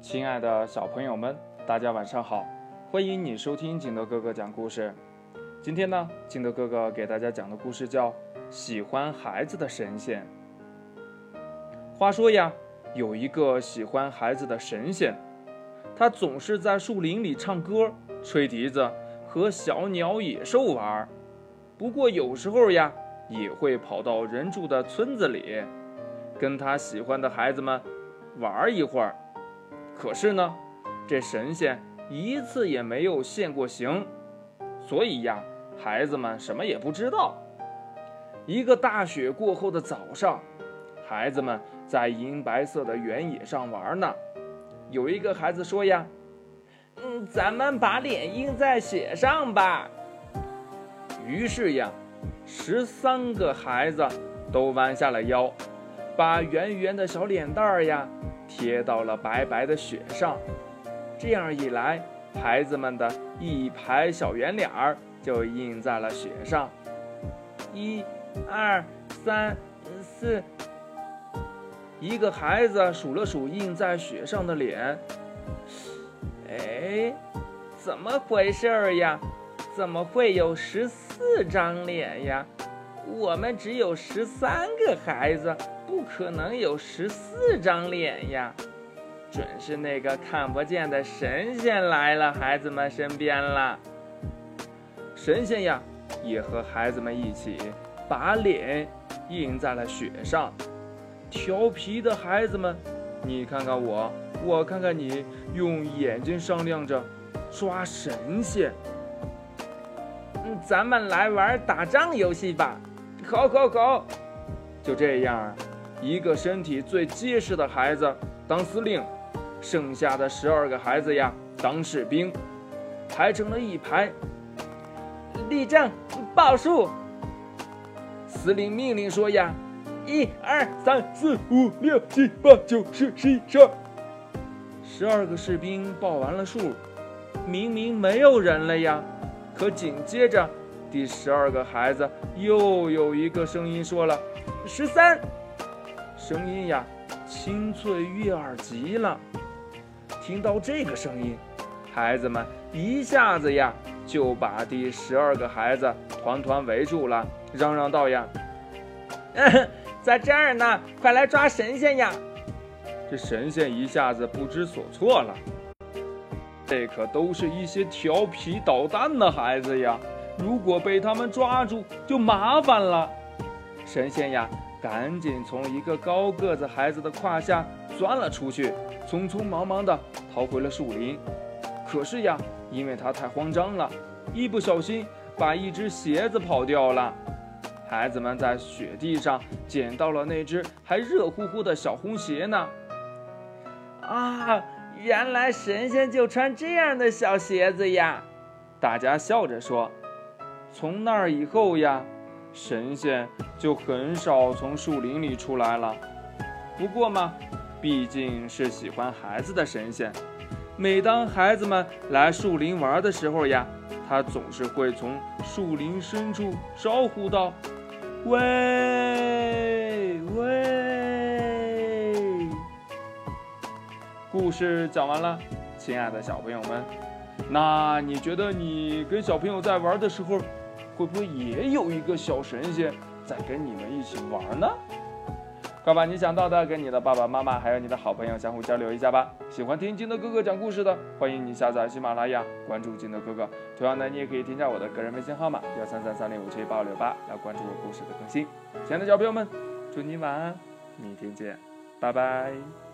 亲爱的小朋友们，大家晚上好！欢迎你收听景德哥哥讲故事。今天呢，景德哥哥给大家讲的故事叫《喜欢孩子的神仙》。话说呀，有一个喜欢孩子的神仙，他总是在树林里唱歌、吹笛子，和小鸟、野兽玩儿。不过有时候呀，也会跑到人住的村子里，跟他喜欢的孩子们玩一会儿。可是呢，这神仙一次也没有现过形，所以呀，孩子们什么也不知道。一个大雪过后的早上，孩子们在银白色的原野上玩呢。有一个孩子说呀：“嗯，咱们把脸印在雪上吧。”于是呀，十三个孩子都弯下了腰，把圆圆的小脸蛋儿呀。贴到了白白的雪上，这样一来，孩子们的一排小圆脸儿就印在了雪上。一、二、三、四，一个孩子数了数印在雪上的脸，哎，怎么回事儿呀？怎么会有十四张脸呀？我们只有十三个孩子。不可能有十四张脸呀！准是那个看不见的神仙来了孩子们身边了。神仙呀，也和孩子们一起把脸印在了雪上。调皮的孩子们，你看看我，我看看你，用眼睛商量着抓神仙。嗯，咱们来玩打仗游戏吧！好，好，好！就这样。一个身体最结实的孩子当司令，剩下的十二个孩子呀当士兵，排成了一排，立正，报数。司令命令说呀：“一二三四五六七八九十十一十二。”十二个士兵报完了数，明明没有人了呀，可紧接着第十二个孩子又有一个声音说了：“十三。”声音呀，清脆悦耳极了。听到这个声音，孩子们一下子呀就把第十二个孩子团团围住了，嚷嚷道：“呀，在这儿呢，快来抓神仙呀！”这神仙一下子不知所措了。这可都是一些调皮捣蛋的孩子呀，如果被他们抓住，就麻烦了。神仙呀！赶紧从一个高个子孩子的胯下钻了出去，匆匆忙忙地逃回了树林。可是呀，因为他太慌张了，一不小心把一只鞋子跑掉了。孩子们在雪地上捡到了那只还热乎乎的小红鞋呢。啊，原来神仙就穿这样的小鞋子呀！大家笑着说。从那儿以后呀。神仙就很少从树林里出来了。不过嘛，毕竟是喜欢孩子的神仙，每当孩子们来树林玩的时候呀，他总是会从树林深处招呼道：“喂喂！”故事讲完了，亲爱的小朋友们，那你觉得你跟小朋友在玩的时候？会不会也有一个小神仙在跟你们一起玩呢？快把你想到的跟你的爸爸妈妈还有你的好朋友相互交流一下吧。喜欢听金德哥哥讲故事的，欢迎你下载喜马拉雅，关注金德哥哥。同样呢，你也可以添加我的个人微信号码幺三三三零五七八五六八来关注我故事的更新。亲爱的小朋友们，祝你晚安，明天见，拜拜。